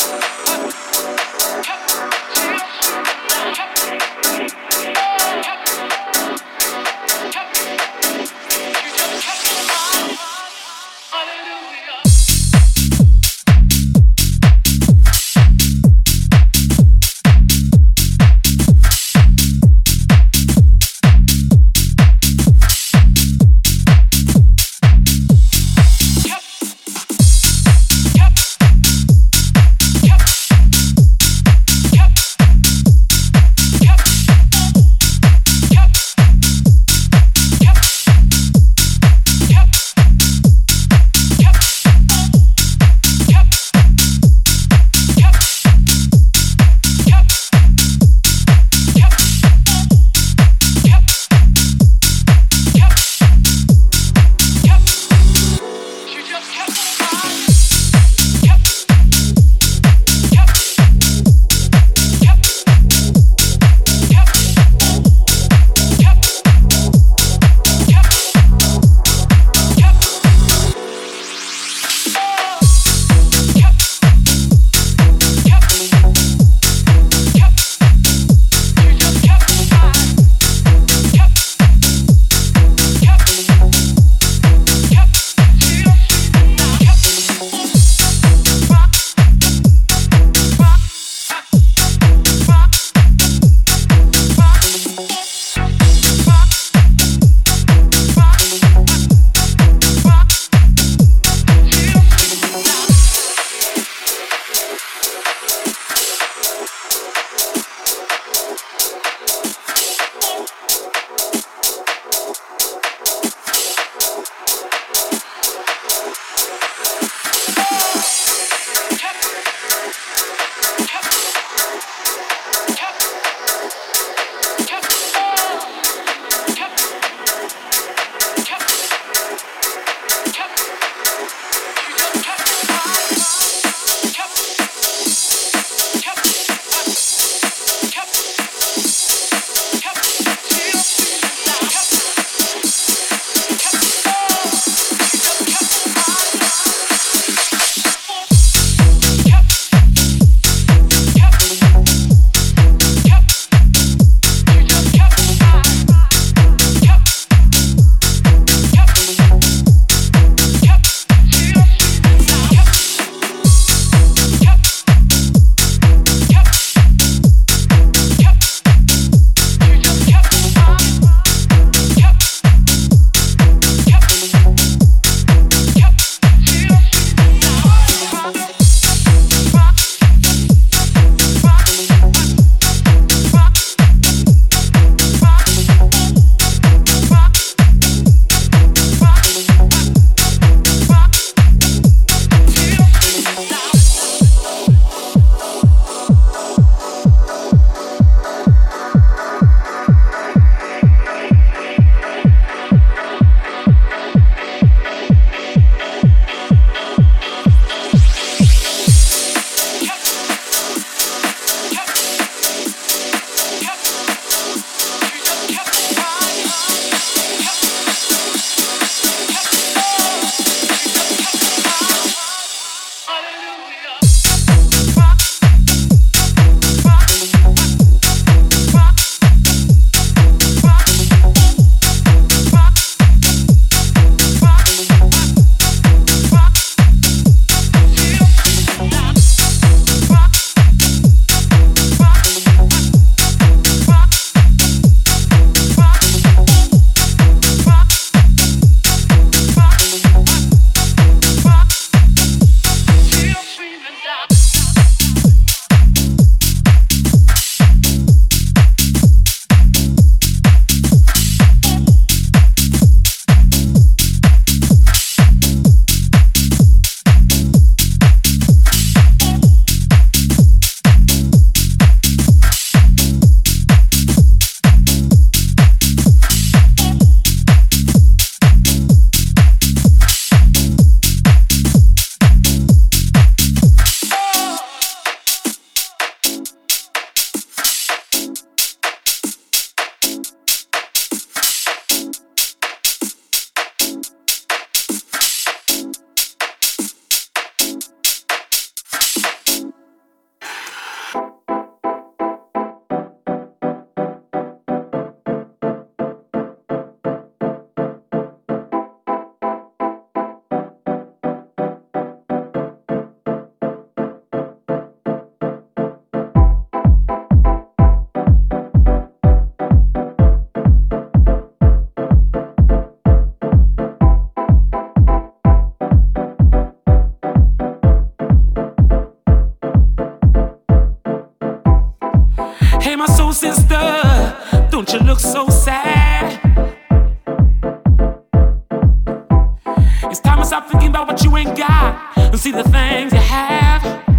Thank. It's time to stop thinking about what you ain't got and see the things you have.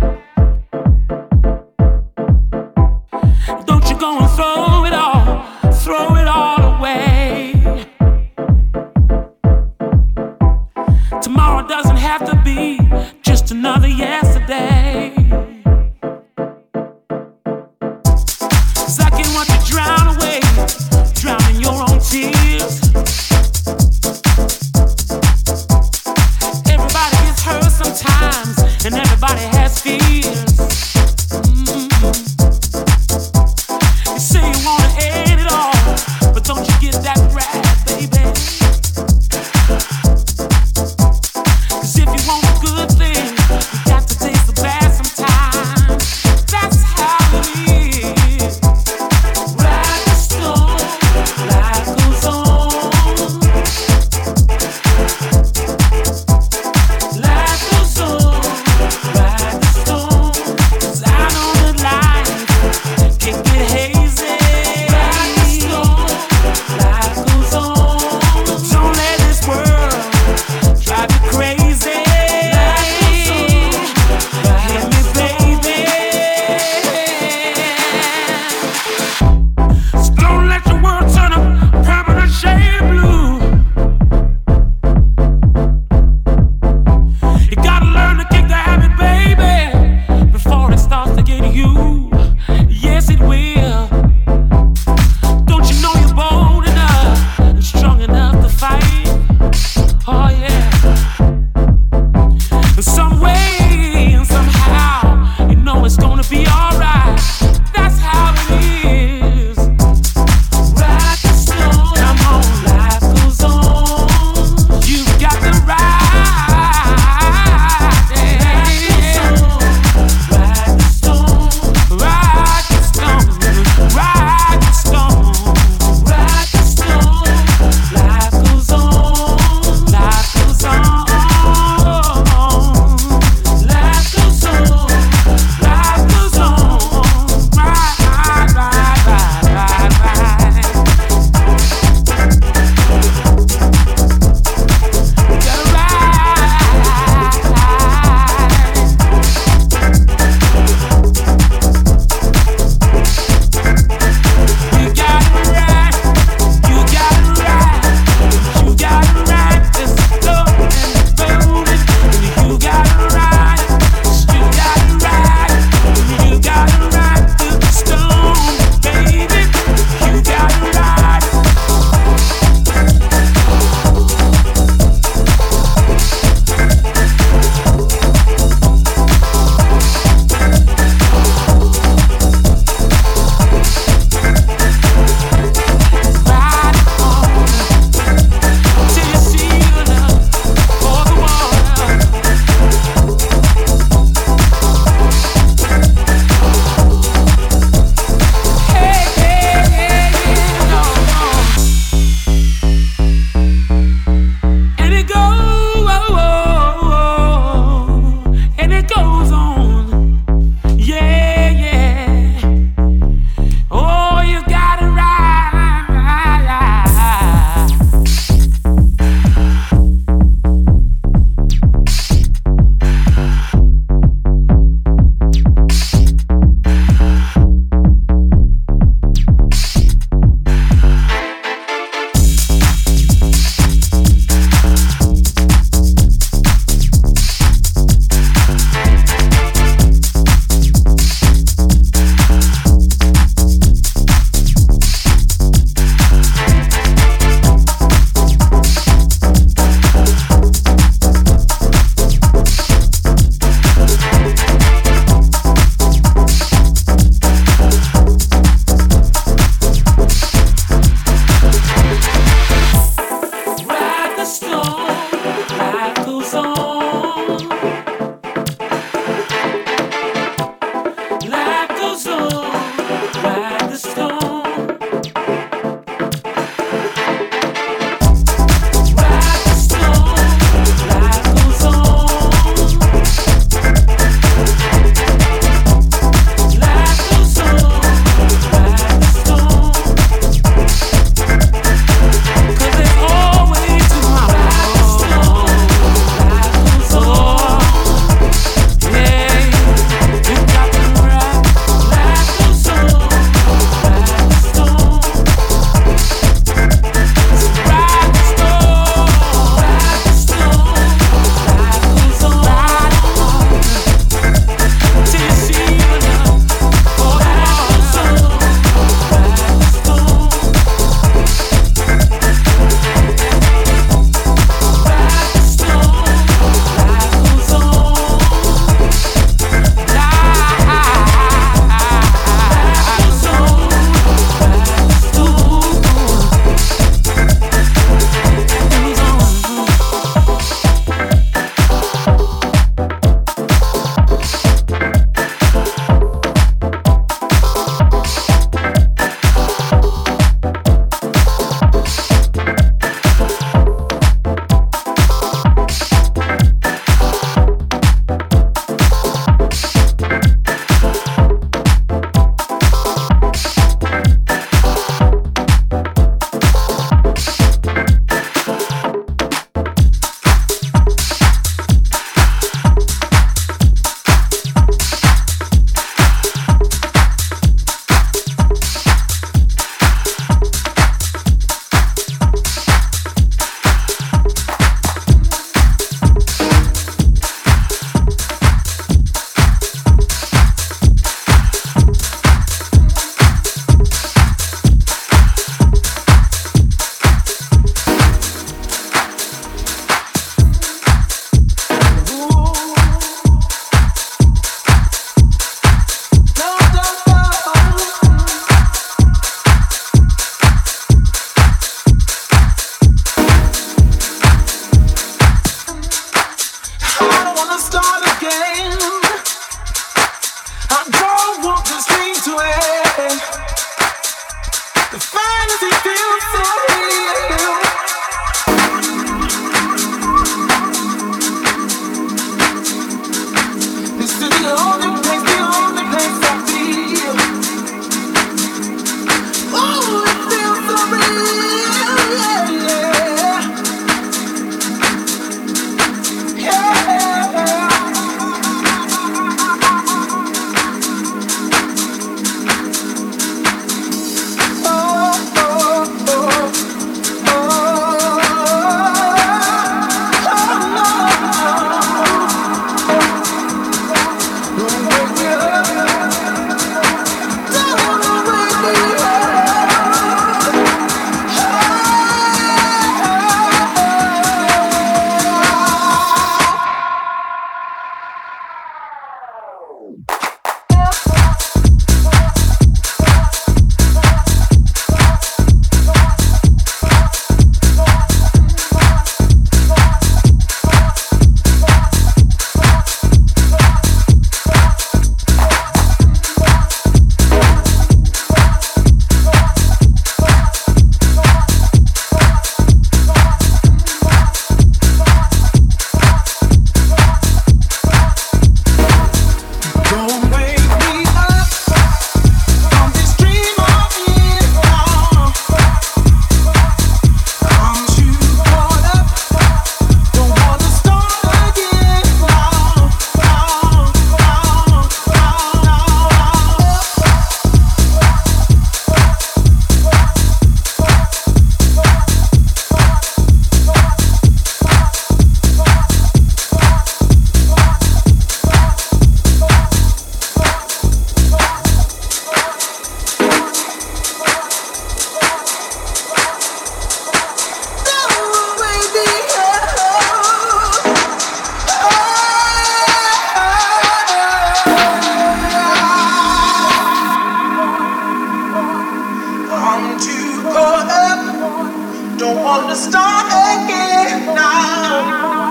up. Don't want to start again now.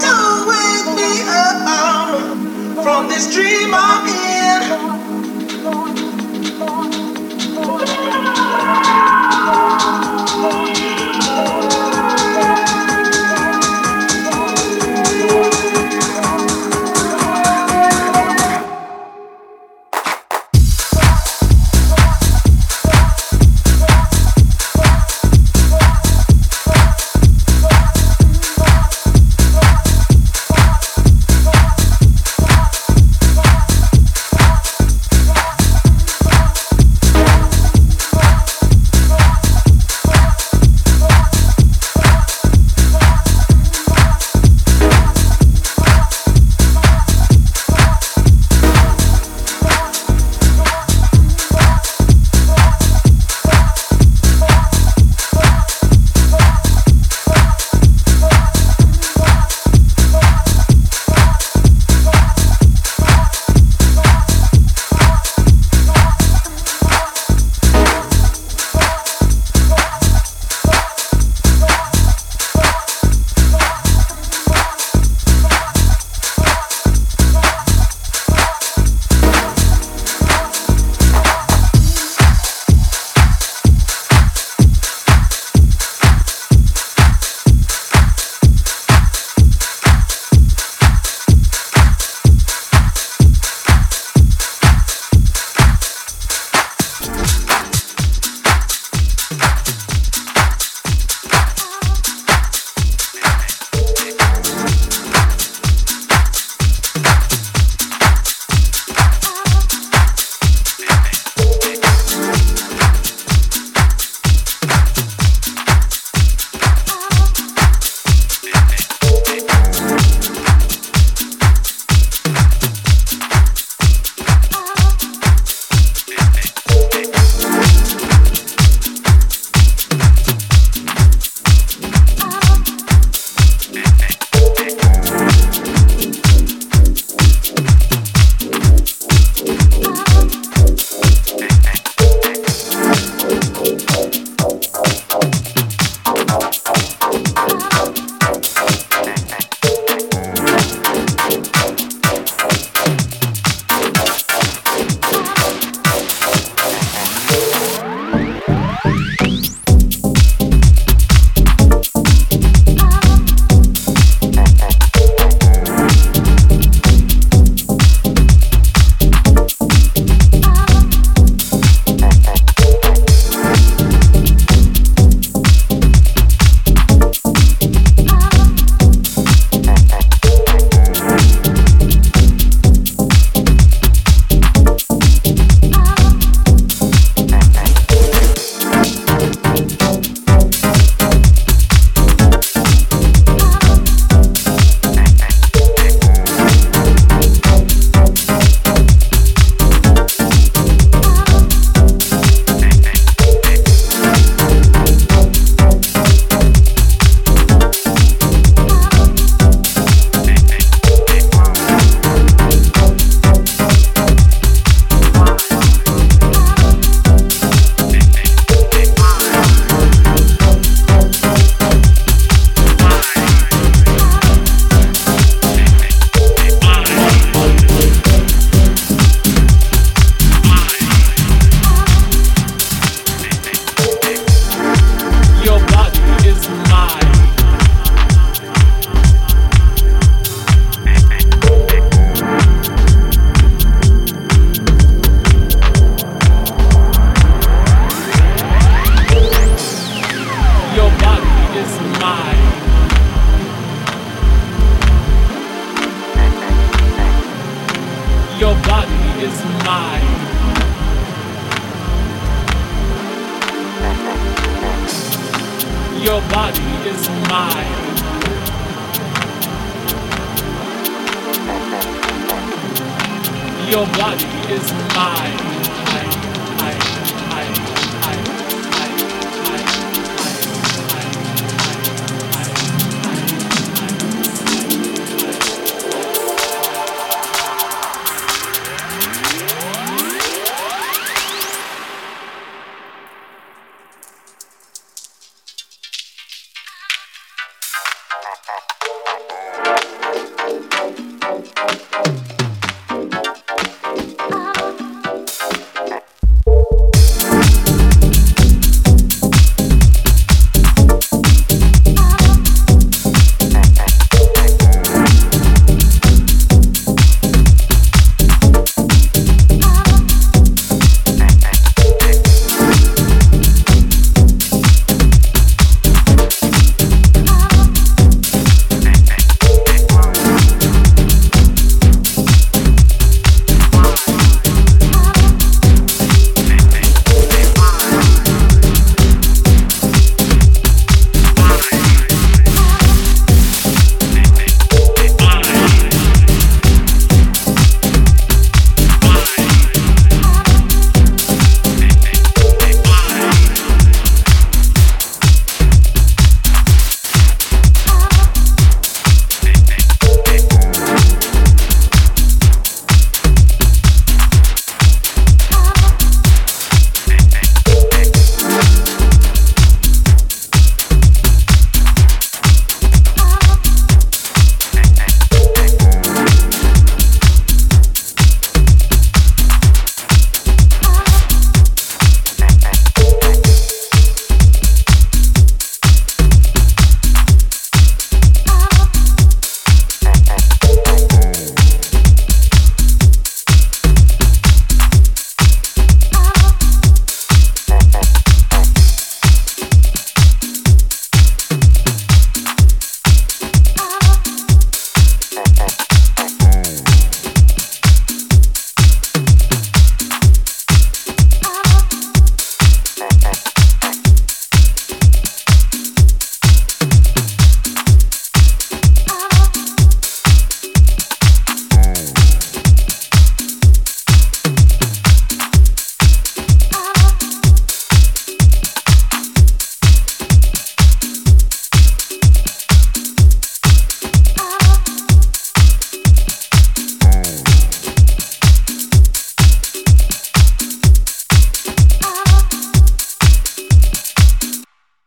Don't wake me up from this dream I'm in.